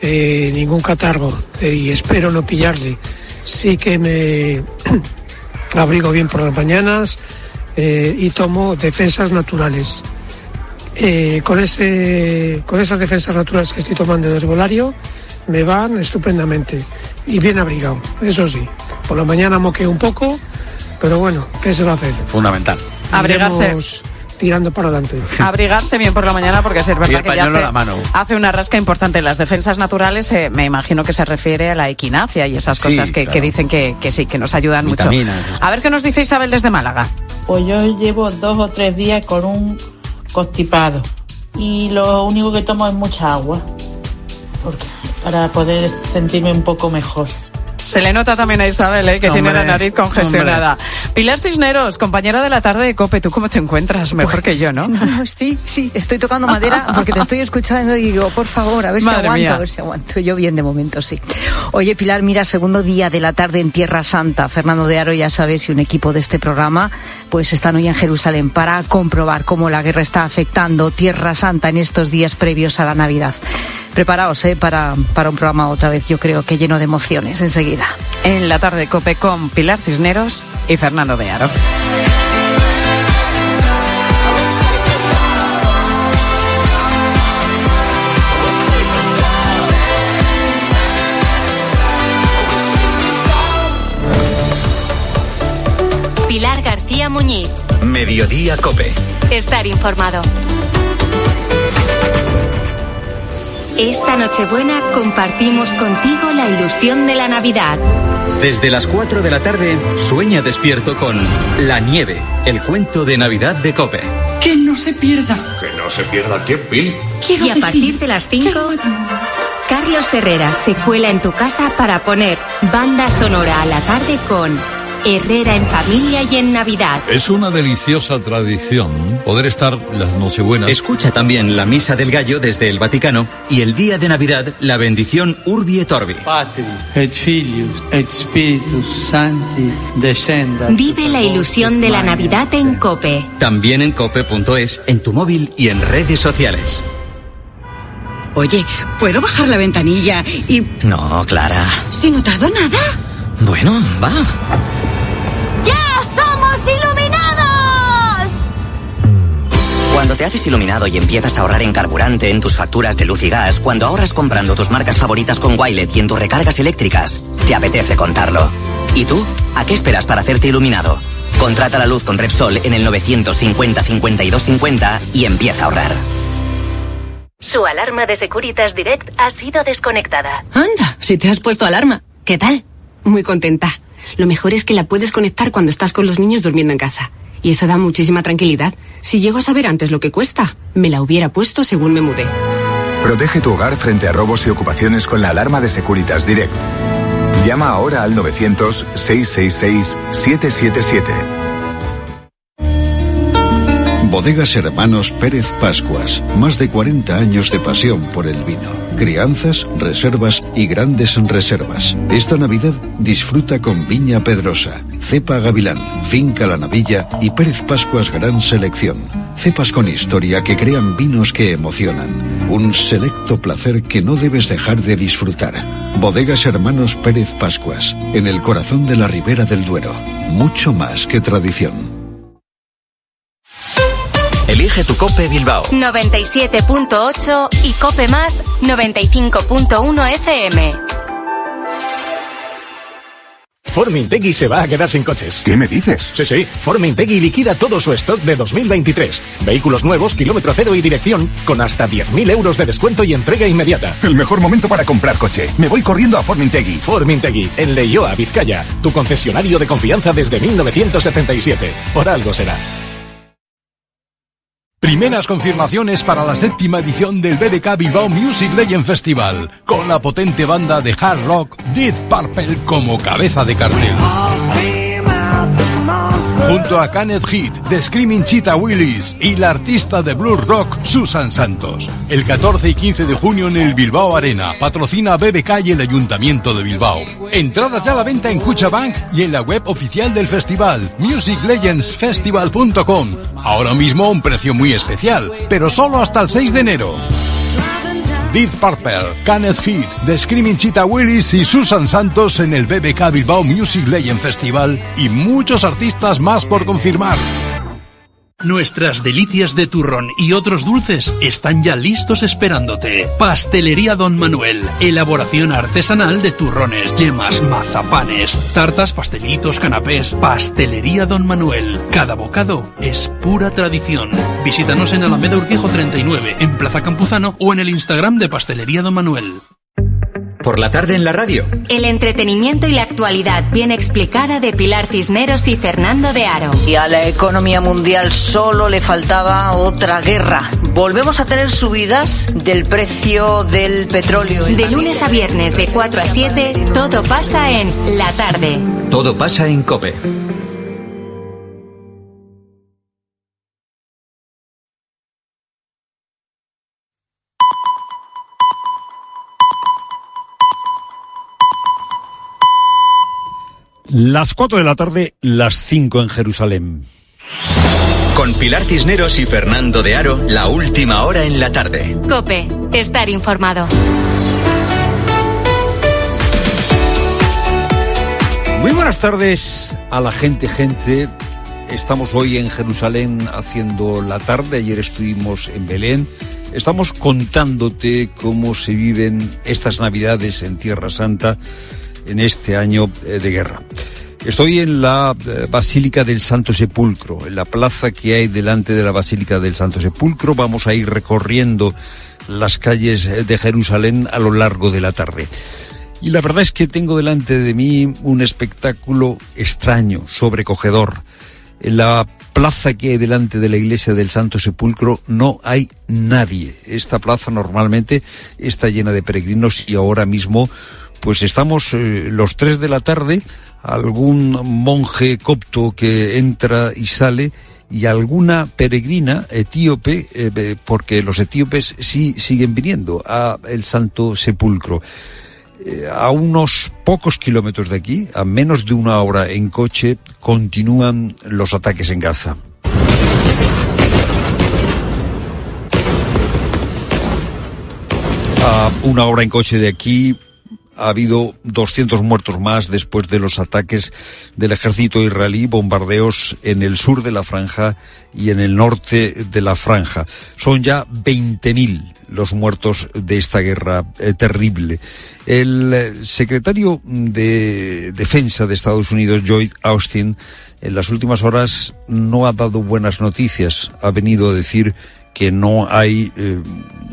eh, ningún catargo eh, y espero no pillarle. Sí que me <clears throat> abrigo bien por las mañanas eh, y tomo defensas naturales. Eh, con, ese, con esas defensas naturales que estoy tomando de herbolario me van estupendamente y bien abrigado, eso sí. Por la mañana moqueo un poco, pero bueno, ¿qué se va a hacer? Fundamental. Abrigarse. Iremos tirando para adelante. <laughs> Abrigarse bien por la mañana porque es verdad Y el que ya pañuelo hace, la mano. hace una rasca importante. Las defensas naturales, eh, me imagino que se refiere a la equinacia y esas Sí, cosas que, claro. que dicen que, que sí, que nos ayudan Vitaminas. mucho. A ver qué nos dice Isabel desde Málaga. Pues yo llevo dos o tres días con un constipado y lo único que tomo es mucha agua porque- para poder sentirme un poco mejor. Se le nota también a Isabel, ¿eh? que tiene la nariz congestionada. Pilar Cisneros, compañera de la tarde de COPE, ¿tú cómo te encuentras? Mejor que yo, ¿no? No, estoy, sí, estoy tocando madera porque te estoy escuchando y digo, por favor, a ver si aguanto, mía. a ver si aguanto. Yo bien de momento, sí. Oye, Pilar, mira, segundo día de la tarde en Tierra Santa. Fernando de Aro, ya sabes, y un equipo de este programa, pues están hoy en Jerusalén para comprobar cómo la guerra está afectando Tierra Santa en estos días previos a la Navidad. Preparaos, ¿eh? Para, para un programa otra vez, yo creo que lleno de emociones enseguida. En la tarde de COPE con Pilar Cisneros y Fernando de Aro. Pilar García Muñiz. Mediodía Cope. Estar informado. Esta Nochebuena compartimos contigo la ilusión de la Navidad. Desde las 4 de la tarde, sueña despierto con La Nieve, el cuento de Navidad de Cope. Que no se pierda. Que no se pierda tiempo. Y a partir de las 5, Carlos Herrera se cuela en tu casa para poner banda sonora a la tarde con Herrera en familia y en Navidad. Es una deliciosa tradición poder estar las Nochebuenas. Escucha también la Misa del Gallo desde el Vaticano y el día de Navidad la bendición Urbi et Orbi. Patris et Filius et Spiritus Sancti descenda. Vive la ilusión de la Navidad en Cope. También en cope.es, en tu móvil y en redes sociales. Oye, ¿puedo bajar la ventanilla y... No, Clara. ¿Sin notado nada? Bueno, va. Cuando te haces iluminado y empiezas a ahorrar en carburante, en tus facturas de luz y gas, cuando ahorras comprando tus marcas favoritas con Wilet y en tus recargas eléctricas, te apetece contarlo. ¿Y tú? ¿A qué esperas para hacerte iluminado? Contrata la luz con Repsol en el 950 52 50 y empieza a ahorrar. Su alarma de Securitas Direct ha sido desconectada. Anda, si te has puesto alarma. ¿Qué tal? Muy contenta. Lo mejor es que la puedes conectar cuando estás con los niños durmiendo en casa. Y eso da muchísima tranquilidad. Si llego a saber antes lo que cuesta, me la hubiera puesto según me mudé. Protege tu hogar frente a robos y ocupaciones con la alarma de Securitas Direct. Llama ahora al 900-666-777. Bodegas Hermanos Pérez Pascuas. Más de 40 años de pasión por el vino. Crianzas, reservas y grandes reservas. Esta Navidad disfruta con Viña Pedrosa, Cepa Gavilán, Finca La Navilla y Pérez Pascuas Gran Selección. Cepas con historia que crean vinos que emocionan. Un selecto placer que no debes dejar de disfrutar. Bodegas Hermanos Pérez Pascuas, en el corazón de la Ribera del Duero. Mucho más que tradición. Elige tu Cope Bilbao. 97.8 y Cope Más 95.1 FM. Formintegui se va a quedar sin coches. ¿Qué me dices? Sí, sí. Formintegui liquida todo su stock de 2023. Vehículos nuevos, kilómetro cero y dirección, con hasta 10.000 euros de descuento y entrega inmediata. El mejor momento para comprar coche. Me voy corriendo a Formintegui. Formintegui, en Leioa, Vizcaya. Tu concesionario de confianza desde 1977. Por algo será. Primeras confirmaciones para la séptima edición del BBK Bilbao Music Legend Festival, con la potente banda de hard rock Deep Purple como cabeza de cartel. Junto a Kenneth Heat, The Screaming Cheetah Willis y la artista de blues rock Susan Santos. El 14 y 15 de junio en el Bilbao Arena, patrocina BBK y el Ayuntamiento de Bilbao. Entradas ya a la venta en Cuchabank y en la web oficial del festival, musiclegendsfestival.com. Ahora mismo a un precio muy especial, pero solo hasta el 6 de enero. Deep Purple, Kenneth Heat, The Screaming Cheetah Willis y Susan Santos en el BBK Bilbao Music Legend Festival y muchos artistas más por confirmar. Nuestras delicias de turrón y otros dulces están ya listos esperándote. Pastelería Don Manuel. Elaboración artesanal de turrones, yemas, mazapanes, tartas, pastelitos, canapés. Pastelería Don Manuel. Cada bocado es pura tradición. Visítanos en Alameda Urquijo 39, en Plaza Campuzano o en el Instagram de Pastelería Don Manuel. Por la tarde en la radio. El entretenimiento y la actualidad bien explicada de Pilar Cisneros y Fernando de Aro. Y a la economía mundial solo le faltaba otra guerra. Volvemos a tener subidas del precio del petróleo. De lunes a viernes de 4 a 7, todo pasa en la tarde. Todo pasa en Cope. Las 4 de la tarde, las 5 en Jerusalén. Con Pilar Cisneros y Fernando de Aro, la última hora en la tarde. Cope, estar informado. Muy buenas tardes a la gente, gente. Estamos hoy en Jerusalén haciendo la tarde. Ayer estuvimos en Belén. Estamos contándote cómo se viven estas Navidades en Tierra Santa en este año eh, de guerra. Estoy en la eh, Basílica del Santo Sepulcro, en la plaza que hay delante de la Basílica del Santo Sepulcro. Vamos a ir recorriendo las calles eh, de Jerusalén a lo largo de la tarde. Y la verdad es que tengo delante de mí un espectáculo extraño, sobrecogedor. En la plaza que hay delante de la iglesia del Santo Sepulcro no hay nadie. Esta plaza normalmente está llena de peregrinos y ahora mismo pues estamos eh, los tres de la tarde, algún monje copto que entra y sale y alguna peregrina etíope, eh, porque los etíopes sí siguen viniendo a el Santo Sepulcro. Eh, a unos pocos kilómetros de aquí, a menos de una hora en coche, continúan los ataques en Gaza. A una hora en coche de aquí, ha habido 200 muertos más después de los ataques del ejército israelí, bombardeos en el sur de la franja y en el norte de la franja. Son ya 20.000 los muertos de esta guerra eh, terrible. El eh, secretario de Defensa de Estados Unidos, Lloyd Austin, en las últimas horas no ha dado buenas noticias. Ha venido a decir que no hay eh,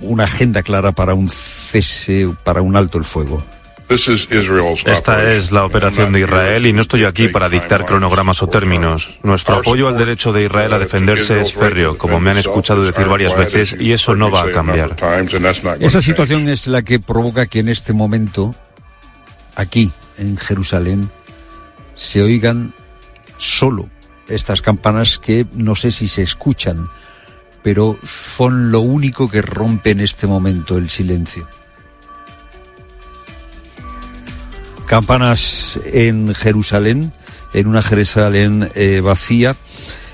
una agenda clara para un cese, para un alto el fuego. Esta es la operación de Israel y no estoy aquí para dictar cronogramas o términos. Nuestro apoyo al derecho de Israel a defenderse es férreo, como me han escuchado decir varias veces, y eso no va a cambiar. Esa situación es la que provoca que en este momento, aquí, en Jerusalén, se oigan solo estas campanas que no sé si se escuchan, pero son lo único que rompe en este momento el silencio. Campanas en Jerusalén, en una Jerusalén eh, vacía,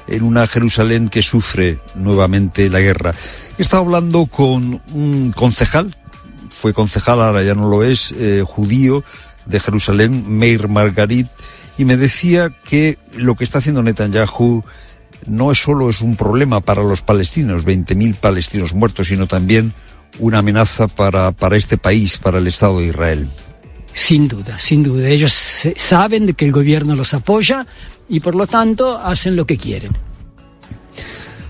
en una Jerusalén que sufre nuevamente la guerra. He estado hablando con un concejal, fue concejal, ahora ya no lo es, eh, judío de Jerusalén, Meir Margarit, y me decía que lo que está haciendo Netanyahu no solo es un problema para los palestinos, 20.000 palestinos muertos, sino también una amenaza para, para este país, para el Estado de Israel. Sin duda, sin duda. Ellos saben que el gobierno los apoya y por lo tanto hacen lo que quieren.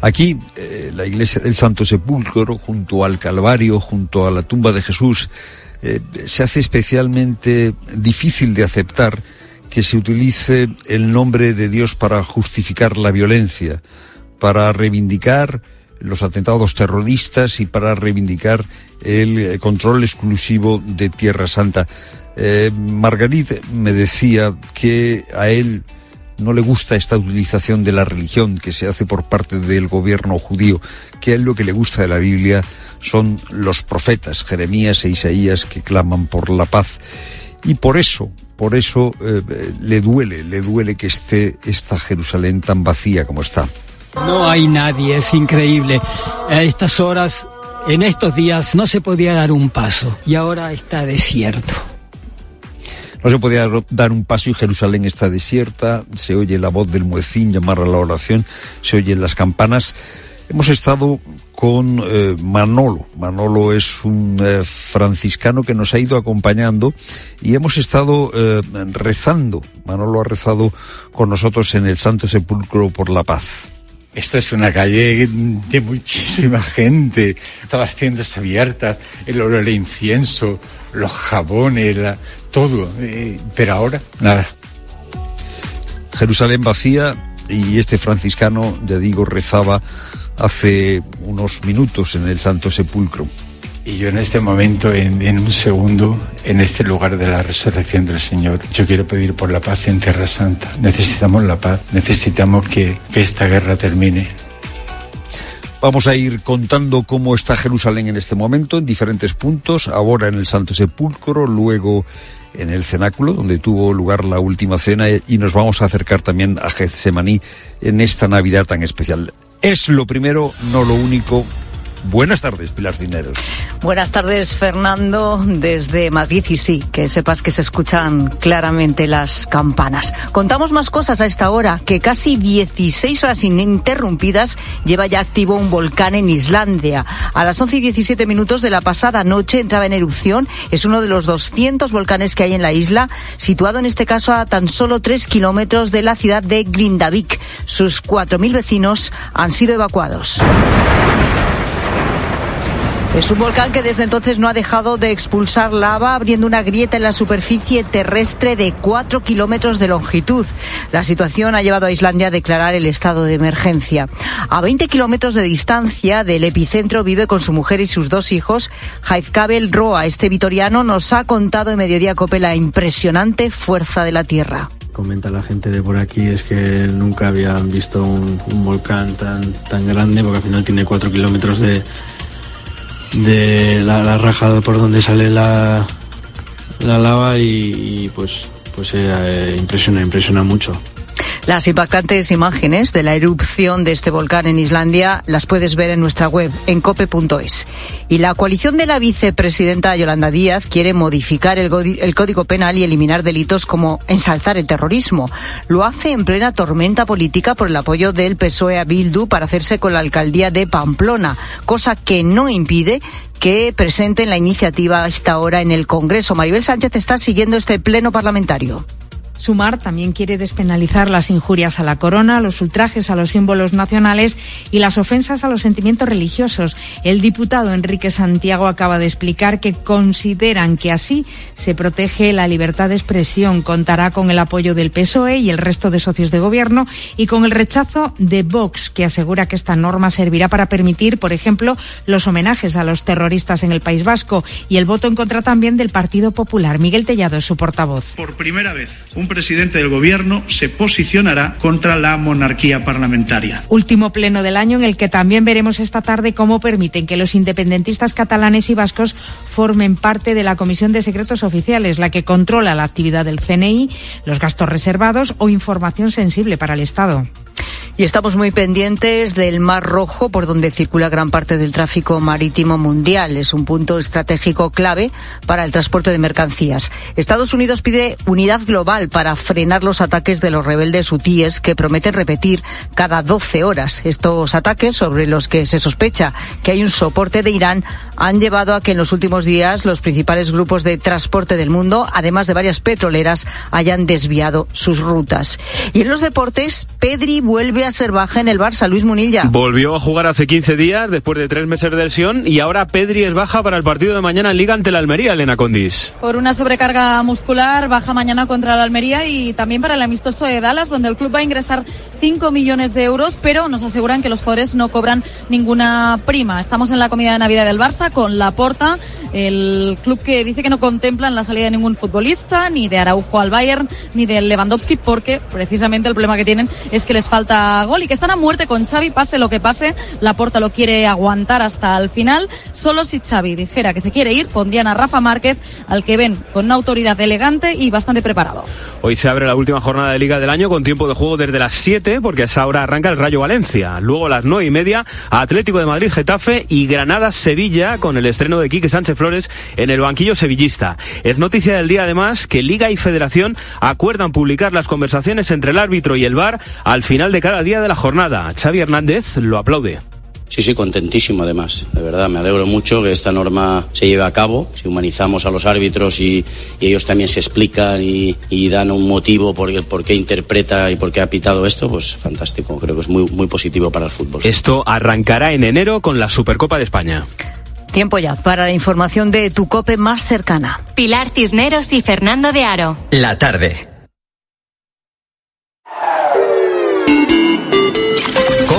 Aquí, eh, la iglesia del Santo Sepulcro, junto al Calvario, junto a la tumba de Jesús, eh, se hace especialmente difícil de aceptar que se utilice el nombre de Dios para justificar la violencia, para reivindicar los atentados terroristas y para reivindicar el eh, control exclusivo de Tierra Santa. Eh, Margarit me decía que a él no le gusta esta utilización de la religión que se hace por parte del gobierno judío, que a él lo que le gusta de la Biblia son los profetas, Jeremías e Isaías, que claman por la paz. Y por eso, por eso eh, le duele, le duele que esté esta Jerusalén tan vacía como está. No hay nadie, es increíble. A estas horas, en estos días, no se podía dar un paso y ahora está desierto. No se podía dar un paso y Jerusalén está desierta, se oye la voz del muecín llamar a la oración, se oyen las campanas. Hemos estado con eh, Manolo. Manolo es un eh, franciscano que nos ha ido acompañando y hemos estado eh, rezando. Manolo ha rezado con nosotros en el Santo Sepulcro por la paz. Esto es una calle de muchísima <laughs> gente, todas las tiendas abiertas, el olor de incienso, los jabones, todo. Eh, pero ahora, nada. Jerusalén vacía y este franciscano, ya digo, rezaba hace unos minutos en el Santo Sepulcro. Y yo en este momento, en, un segundo, en este lugar de la resurrección del Señor, yo quiero pedir por la paz en Tierra Santa. Necesitamos la paz, necesitamos que, que esta guerra termine. Vamos a ir contando cómo está Jerusalén en este momento, en diferentes puntos, ahora en el Santo Sepulcro, luego en el cenáculo, donde tuvo lugar la última cena, y nos vamos a acercar también a Getsemaní en esta Navidad tan especial. Es lo primero, no lo único, Buenas tardes, Pilar Cineros. Buenas tardes, Fernando, desde Madrid. Y sí, que sepas que se escuchan claramente las campanas. Contamos más cosas a esta hora, que casi 16 horas ininterrumpidas lleva ya activo un volcán en Islandia. A las 11 y 17 minutos de la pasada noche entraba en erupción. Es uno de los 200 volcanes que hay en la isla, situado en este caso a tan solo 3 kilómetros de la ciudad de Grindavik. Sus 4.000 vecinos han sido evacuados. Es un volcán que desde entonces no ha dejado de expulsar lava, abriendo una grieta en la superficie terrestre de 4 kilómetros de longitud. La situación ha llevado a Islandia a declarar el estado de emergencia. A 20 kilómetros de distancia del epicentro vive con su mujer y sus dos hijos. Kabel Roa, este vitoriano, nos ha contado en Mediodía Cope la impresionante fuerza de la Tierra comenta la gente de por aquí es que nunca habían visto un, volcán tan, tan grande porque al final tiene 4 kilómetros de, de la, raja por donde sale la, la lava y, pues, pues eh, impresiona, impresiona mucho. Las impactantes imágenes de la erupción de este volcán en Islandia las puedes ver en nuestra web, en cope.es. Y la coalición de la vicepresidenta Yolanda Díaz quiere modificar el, Código Penal y eliminar delitos como ensalzar el terrorismo. Lo hace en plena tormenta política por el apoyo del PSOE a Bildu para hacerse con la alcaldía de Pamplona, cosa que no impide que presenten la iniciativa a esta hora en el Congreso. Maribel Sánchez está siguiendo este pleno parlamentario. Sumar también quiere despenalizar las injurias a la corona, los ultrajes a los símbolos nacionales y las ofensas a los sentimientos religiosos. El diputado Enrique Santiago acaba de explicar que consideran que así se protege la libertad de expresión. Contará con el apoyo del PSOE y el resto de socios de gobierno y con el rechazo de Vox, que asegura que esta norma servirá para permitir, por ejemplo, los homenajes a los terroristas en el País Vasco y el voto en contra también del Partido Popular. Miguel Tellado es su portavoz. Por primera vez, un presidente del Gobierno se posicionará contra la monarquía parlamentaria. Último pleno del año en el que también veremos esta tarde cómo permiten que los independentistas catalanes y vascos formen parte de la Comisión de Secretos Oficiales, la que controla la actividad del CNI, los gastos reservados o información sensible para el Estado. Y estamos muy pendientes del Mar Rojo, por donde circula gran parte del tráfico marítimo mundial. Es un punto estratégico clave para el transporte de mercancías. Estados Unidos pide unidad global para frenar los ataques de los rebeldes hutíes que prometen repetir cada 12 horas. Estos ataques, sobre los que se sospecha que hay un soporte de Irán, han llevado a que en los últimos días los principales grupos de transporte del mundo, además de varias petroleras, hayan desviado sus rutas. Y en los deportes, Pedri vuelve a ser baja en el Barça, Luis Munilla. Volvió a jugar hace 15 días, después de tres meses de lesión, y ahora Pedri es baja para el partido de mañana en Liga ante la Almería, Elena Condis. Por una sobrecarga muscular, baja mañana contra la Almería y también para el amistoso de Dallas, donde el club va a ingresar 5 millones de euros, pero nos aseguran que los jugadores no cobran ninguna prima. Estamos en la comida de Navidad del Barça con la Porta, el club que dice que no contemplan la salida de ningún futbolista, ni de Araujo al Bayern, ni de Lewandowski, porque precisamente el problema que tienen es que les falta gol y que están a muerte con Xavi, pase lo que pase. La Porta lo quiere aguantar hasta el final. Solo si Xavi dijera que se quiere ir, pondrían a Rafa Márquez, al que ven con una autoridad elegante y bastante preparado. Hoy se abre la última jornada de Liga del año con tiempo de juego desde las 7, porque a esa hora arranca el Rayo Valencia. Luego las 9 y media, Atlético de Madrid, Getafe y Granada, Sevilla, con el estreno de Quique Sánchez Flores en el banquillo sevillista. Es noticia del día, además, que Liga y Federación acuerdan publicar las conversaciones entre el árbitro y el VAR al final de cada día de la jornada. Xavi Hernández lo aplaude. Sí, sí, contentísimo además. De verdad, me alegro mucho que esta norma se lleve a cabo. Si humanizamos a los árbitros y, ellos también se explican y, dan un motivo por, el, por qué interpreta y por qué ha pitado esto, pues fantástico. Creo que es muy, muy positivo para el fútbol. Esto arrancará en enero con la Supercopa de España. Tiempo ya para la información de tu cope más cercana. Pilar Cisneros y Fernando de Aro. La tarde.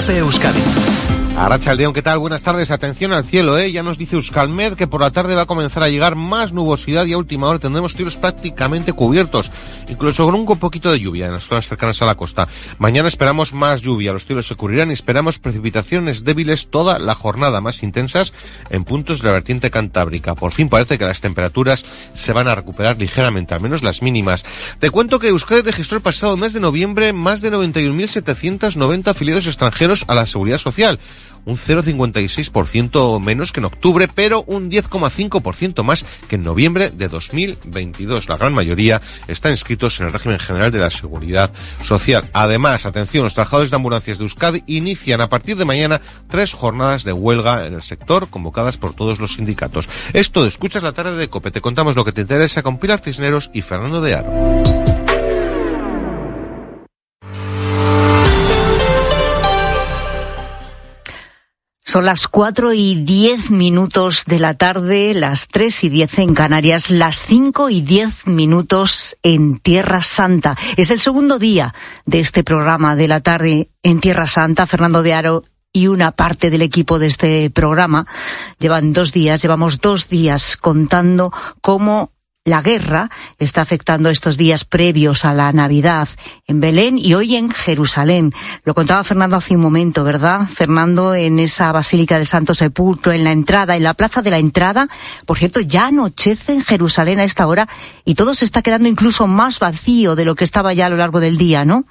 Cope Euskadi. Aracha León, ¿qué tal? Buenas tardes. Atención al cielo, ¿eh? Ya nos dice Euskalmed que por la tarde va a comenzar a llegar más nubosidad y a última hora tendremos tiros prácticamente cubiertos, incluso con un poquito de lluvia en las zonas cercanas a la costa. Mañana esperamos más lluvia, los tiros se cubrirán y esperamos precipitaciones débiles toda la jornada, más intensas en puntos de la vertiente cantábrica. Por fin parece que las temperaturas se van a recuperar ligeramente, al menos las mínimas. Te cuento que Euskadi registró el pasado mes de noviembre más de 91.790 afiliados extranjeros a la seguridad social un 0,56% menos que en octubre, pero un 10,5% más que en noviembre de 2022. La gran mayoría están inscritos en el régimen general de la seguridad social. Además, atención, los trabajadores de ambulancias de Euskadi inician a partir de mañana tres jornadas de huelga en el sector convocadas por todos los sindicatos. Esto Escuchas la tarde de COPE. Te contamos lo que te interesa con Pilar Cisneros y Fernando de Aro. Son las cuatro y diez minutos de la tarde, las tres y diez en Canarias, las cinco y diez minutos en Tierra Santa. Es el segundo día de este programa de la tarde en Tierra Santa. Fernando de Aro y una parte del equipo de este programa llevan dos días, llevamos dos días contando cómo la guerra está afectando estos días previos a la Navidad en Belén y hoy en Jerusalén. Lo contaba Fernando hace un momento, ¿verdad? Fernando, en esa Basílica del Santo Sepulcro, en la entrada, en la plaza de la entrada. Por cierto, ya anochece en Jerusalén a esta hora y todo se está quedando incluso más vacío de lo que estaba ya a lo largo del día, ¿no?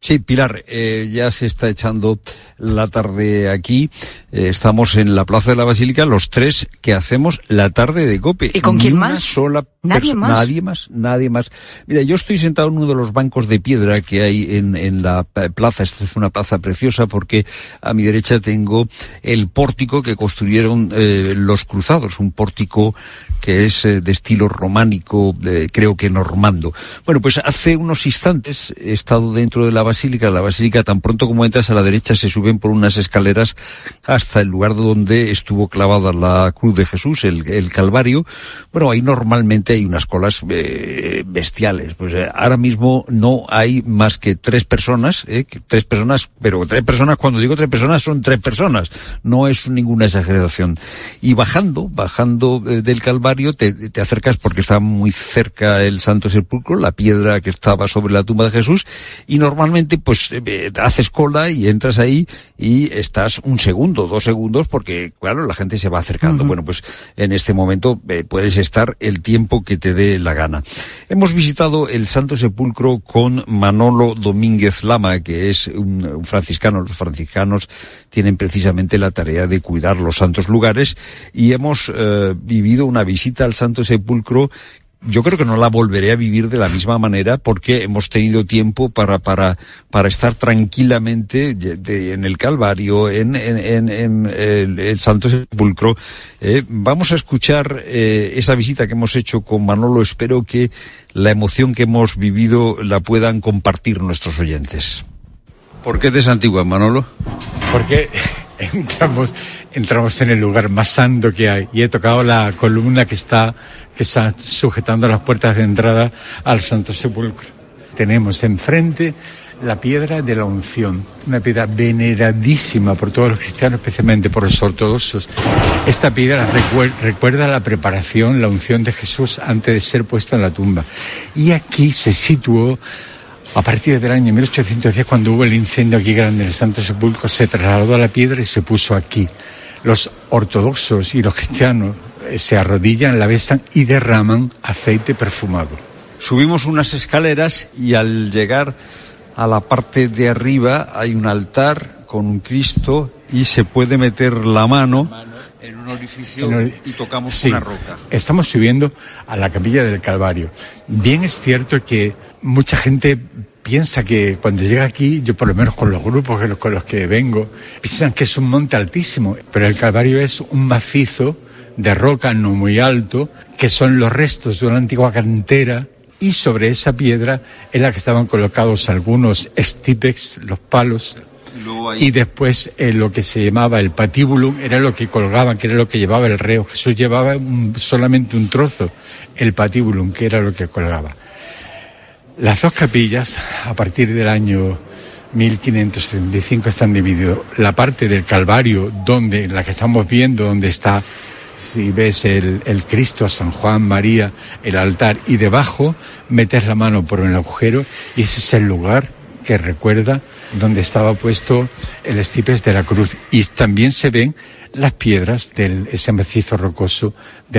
Sí, Pilar, eh, ya se está echando la tarde aquí. Eh, estamos en la Plaza de la Basílica, los tres que hacemos la tarde de COPE. ¿Y con quién más? Sola ¿Nadie más? Nadie más, nadie más. Mira, yo estoy sentado en uno de los bancos de piedra que hay en, en la plaza. Esta es una plaza preciosa porque a mi derecha tengo el pórtico que construyeron eh, los cruzados, un pórtico que es de estilo románico, creo que normando. Bueno, pues hace unos instantes he estado dentro de la basílica. La basílica, tan pronto como entras a la derecha, se suben por unas escaleras hasta el lugar donde estuvo clavada la cruz de Jesús, el, Calvario. Bueno, ahí normalmente hay unas colas eh, bestiales. Pues eh, ahora mismo no hay más que tres personas, eh, tres personas, pero tres personas, cuando digo tres personas, son tres personas. No es ninguna exageración. Y bajando, bajando del Calvario, te, te acercas porque está muy cerca el Santo Sepulcro, la piedra que estaba sobre la tumba de Jesús, y normalmente pues eh, haces cola y entras ahí y estás un segundo, dos segundos, porque claro, la gente se va acercando. Bueno, pues en este momento eh, puedes estar el tiempo que te dé la gana. Hemos visitado el Santo Sepulcro con Manolo Domínguez Lama, que es un, franciscano. Los franciscanos tienen precisamente la tarea de cuidar los santos lugares y hemos eh, vivido una visita al Santo Sepulcro yo creo que no la volveré a vivir de la misma manera porque hemos tenido tiempo para, para, para estar tranquilamente en el Calvario, en, en, en, el, Santo Sepulcro. Eh, vamos a escuchar eh, esa visita que hemos hecho con Manolo. Espero que la emoción que hemos vivido la puedan compartir nuestros oyentes. ¿Por qué de Antigua, Manolo? Porque <laughs> entramos, entramos en el lugar más santo que hay y he tocado la columna que está, que está sujetando las puertas de entrada al Santo Sepulcro. Tenemos enfrente la piedra de la unción, una piedra veneradísima por todos los cristianos, especialmente por los ortodoxos. Esta piedra recuerda la preparación, la unción de Jesús antes de ser puesto en la tumba. Y aquí se situó a partir del año 1810, cuando hubo el incendio aquí grande en el Santo Sepulcro, se trasladó a la piedra y se puso aquí. Los ortodoxos y los cristianos eh, se arrodillan, la besan y derraman aceite perfumado. Subimos unas escaleras y al llegar a la parte de arriba hay un altar con un Cristo y se puede meter la mano en un orificio y tocamos una roca. Estamos subiendo a la capilla del Calvario. Bien es cierto que mucha gente piensa que cuando llega aquí, yo por lo menos con los grupos con los que vengo, piensan que es un monte altísimo, pero el Calvario es un macizo de roca no muy alto, que son los restos de una antigua cantera y sobre esa piedra en la que estaban colocados algunos stipex, los palos, y después eh, lo que se llamaba el patíbulum era lo que colgaban, que era lo que llevaba el reo. Jesús llevaba solamente un trozo, el patíbulum, que era lo que colgaba. Las dos capillas, a partir del año 1575, están divididas. La parte del Calvario, donde, la que estamos viendo, donde está si ves el, el, Cristo, San Juan, María, el altar, y debajo metes la mano por el agujero y ese es el lugar que recuerda donde estaba puesto el estipes de la cruz. Y también se ven las piedras del ese macizo rocoso del